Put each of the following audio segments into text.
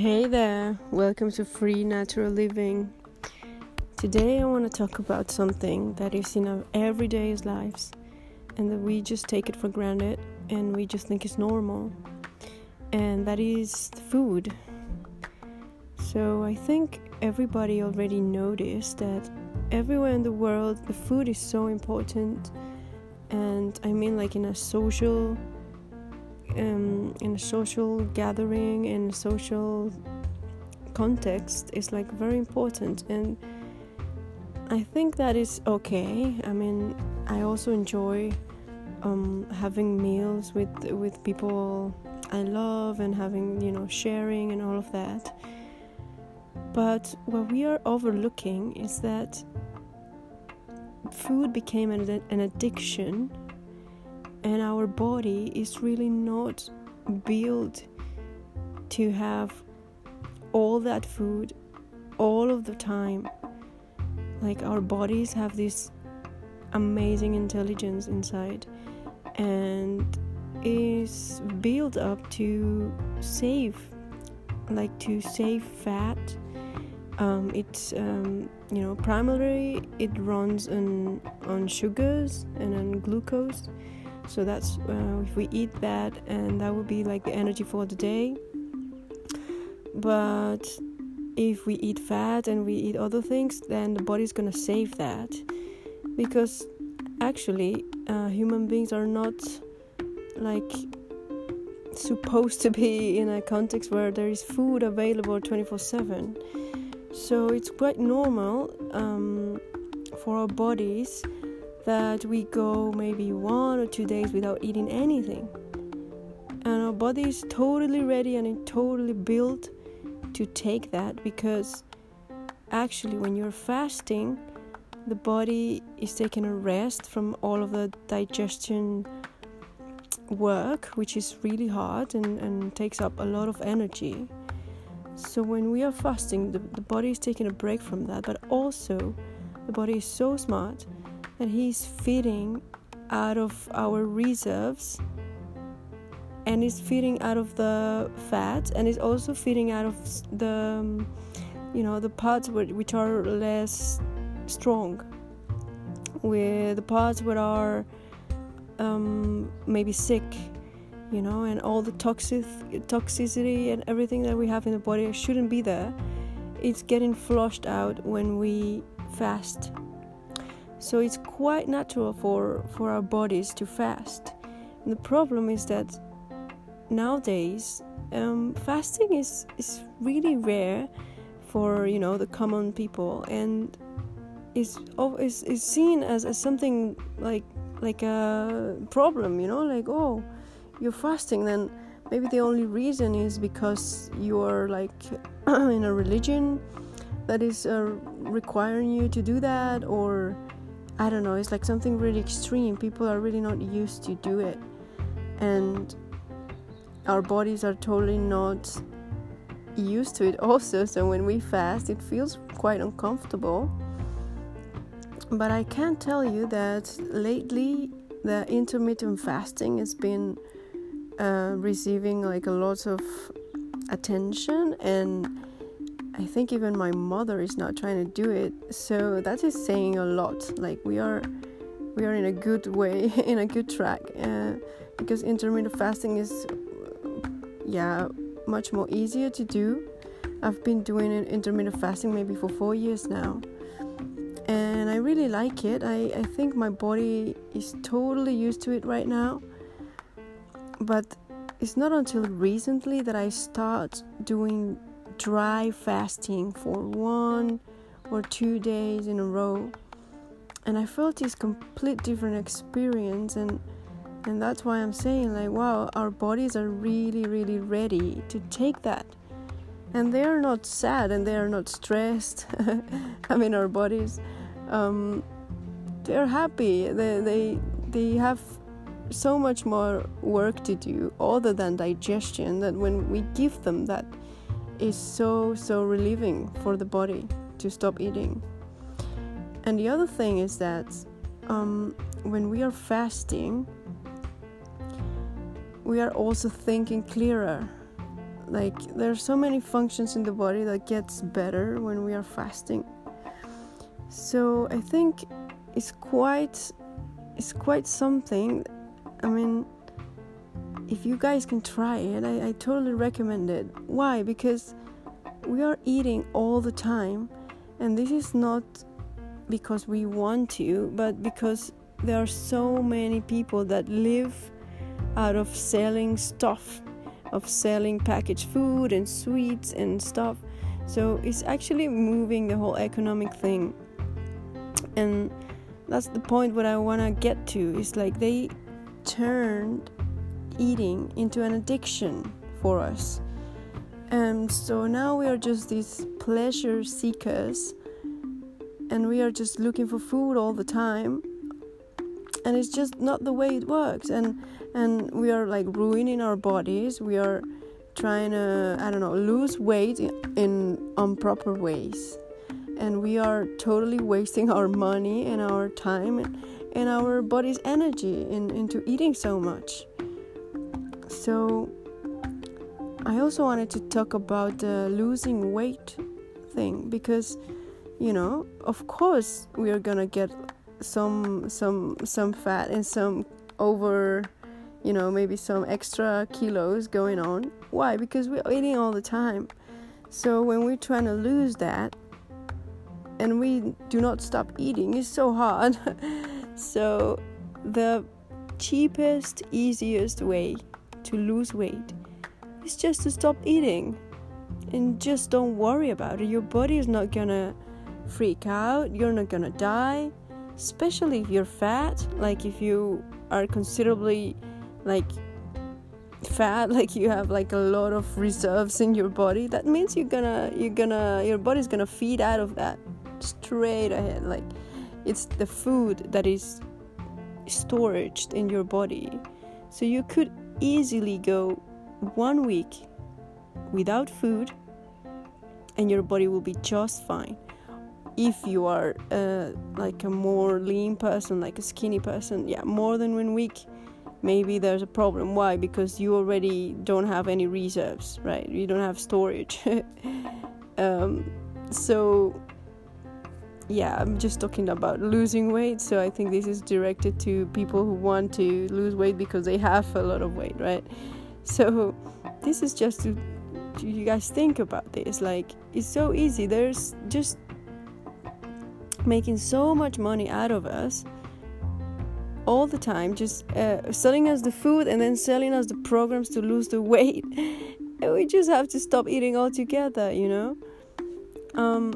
Hey there, welcome to Free Natural Living. Today I want to talk about something that is in our everyday lives and that we just take it for granted and we just think it's normal, and that is food. So I think everybody already noticed that everywhere in the world the food is so important, and I mean, like in a social um, in a social gathering in a social context is like very important and I think that is okay. I mean, I also enjoy um, having meals with with people I love and having you know sharing and all of that. But what we are overlooking is that food became an, an addiction and our body is really not built to have all that food all of the time. Like our bodies have this amazing intelligence inside and is built up to save like to save fat. Um, it's um, you know primarily it runs on on sugars and on glucose so that's uh, if we eat that and that would be like the energy for the day. But if we eat fat and we eat other things then the body's gonna save that. Because actually uh, human beings are not like supposed to be in a context where there is food available 24 7 so it's quite normal um, for our bodies that we go maybe one or two days without eating anything. And our body is totally ready and totally built to take that because actually, when you're fasting, the body is taking a rest from all of the digestion work, which is really hard and, and takes up a lot of energy. So, when we are fasting, the, the body is taking a break from that, but also the body is so smart that He's feeding out of our reserves and is feeding out of the fat and is also feeding out of the um, you know the parts which are less strong. With the parts that are um, maybe sick you know and all the toxic toxicity and everything that we have in the body shouldn't be there. It's getting flushed out when we fast so it's quite natural for, for our bodies to fast. And the problem is that nowadays um, fasting is, is really rare for you know the common people and is is, is seen as, as something like like a problem you know like oh you're fasting then maybe the only reason is because you're like in a religion that is uh, requiring you to do that or I don't know, it's like something really extreme. People are really not used to do it. And our bodies are totally not used to it also. So when we fast, it feels quite uncomfortable. But I can tell you that lately the intermittent fasting has been uh, receiving like a lot of attention and I think even my mother is not trying to do it. So that is saying a lot. Like we are we are in a good way, in a good track. Uh, because intermittent fasting is yeah, much more easier to do. I've been doing intermittent fasting maybe for 4 years now. And I really like it. I, I think my body is totally used to it right now. But it's not until recently that I start doing dry fasting for one or two days in a row. And i felt this complete different experience and and that's why i'm saying like wow our bodies are really really ready to take that. And they are not sad and they are not stressed i mean our bodies um, they're happy. They they they have so much more work to do other than digestion that when we give them that is so so relieving for the body to stop eating. And the other thing is that um, when we are fasting we are also thinking clearer. Like there are so many functions in the body that gets better when we are fasting. So i think it's quite it's quite something i mean if you guys can try it I, I totally recommend it. Why? Because we are eating all the time and this is not because we want to but because there are so many people that live out of selling stuff of selling packaged food and sweets and stuff. So it's actually moving the whole economic thing. And that's the point what i want to get to. Is like they turned eating into an addiction for us. And so now we are just these pleasure seekers and we are just looking for food all the time and it's just not the way it works. And and we are like ruining our bodies. We are trying to i don't know lose weight in, in improper ways. And we are totally wasting our money and our time and, and our body's energy in, into eating so much so i also wanted to talk about the losing weight thing because you know of course we are gonna get some some some fat and some over you know maybe some extra kilos going on. Why? Because we're eating all the time. So when we're trying to lose that and we do not stop eating it's so hard. So the cheapest easiest way to lose weight. Is just to stop eating. And just don't worry about it. Your body is not gonna freak out. You're not gonna die. Especially if you're fat. Like if you are considerably like fat like you have like a lot of reserves in your body that means you're gonna you're gonna your body's gonna feed out of that straight ahead. Like it's the food that is stored in your body. So you could easily go one week without food and your body will be just fine if you are uh, like a more lean person, like a skinny person, yeah, more than one week, maybe there's a problem. Why? Because you already don't have any reserves, right? You don't have storage. um, so, yeah, I'm just talking about losing weight. So I think this is directed to people who want to lose weight because they have a lot of weight, right? So this is just to, to you guys think about this. Like it's so easy. There's just making so much money out of us all the time, just uh, selling us the food and then selling us the programs to lose the weight. and we just have to stop eating altogether, you know? Um,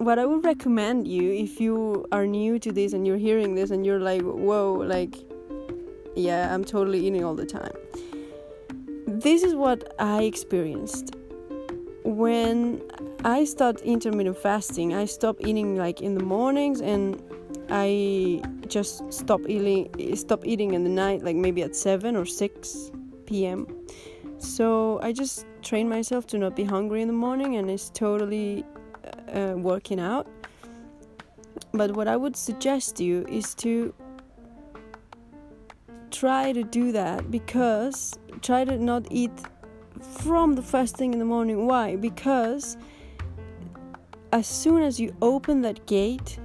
what I would recommend you if you are new to this and you're hearing this and you're like, whoa, like, yeah, I'm totally eating all the time. This is what I experienced when I start intermittent fasting, I stop eating like in the mornings and I just stop eating stop eating in the night like maybe at 7 or 6 p.m. So I just train myself to not be hungry in the morning and it's totally uh, working out. But what I would suggest to you is to try to do that because try to not eat from the first thing in the morning. Why? Because as soon as you open that gate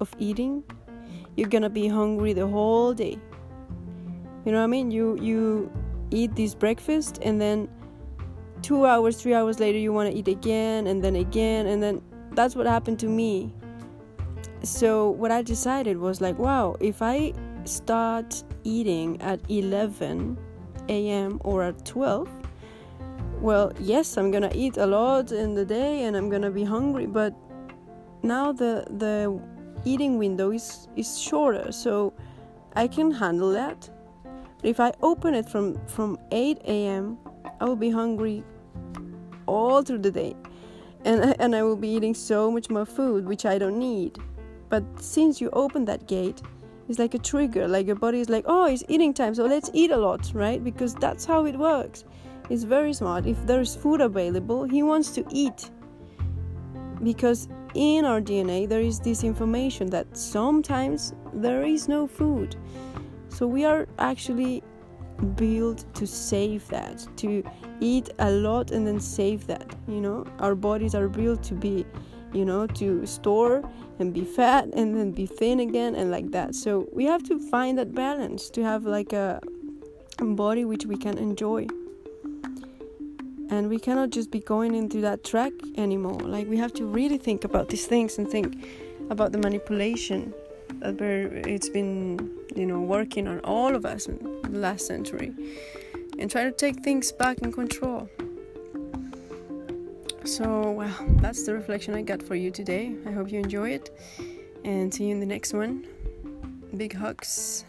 of eating, you're gonna be hungry the whole day. You know what I mean? You you eat this breakfast and then two hours, three hours later you wanna eat again and then again and then that's what happened to me. So what I decided was like, wow, if I start eating at 11 a.m. or at 12 well, yes, I'm gonna eat a lot in the day and I'm gonna be hungry, but now the the eating window is is shorter, so I can handle that. But if I open it from from 8 a.m., I will be hungry all through the day, and and I will be eating so much more food which I don't need. But since you open that gate, it's like a trigger. Like your body is like, oh, it's eating time, so let's eat a lot, right? Because that's how it works It's very smart. If there's food available, he wants to eat. Because in our DNA, there is this information that sometimes there is no food. So we are actually built to save that to eat a lot and then save that you know? Our bodies are built to be you know to store and be fat and then be thin again and like that. So we have to find that balance to have like a body which we can enjoy. And we cannot just be going into that track anymore. Like we have to really think about these things and think about the manipulation that it's been you know working on all of us. in the last century and try to take things back in control. So well that's the reflection i got for you today. I hope you enjoy it and see you in the next one. Big hugs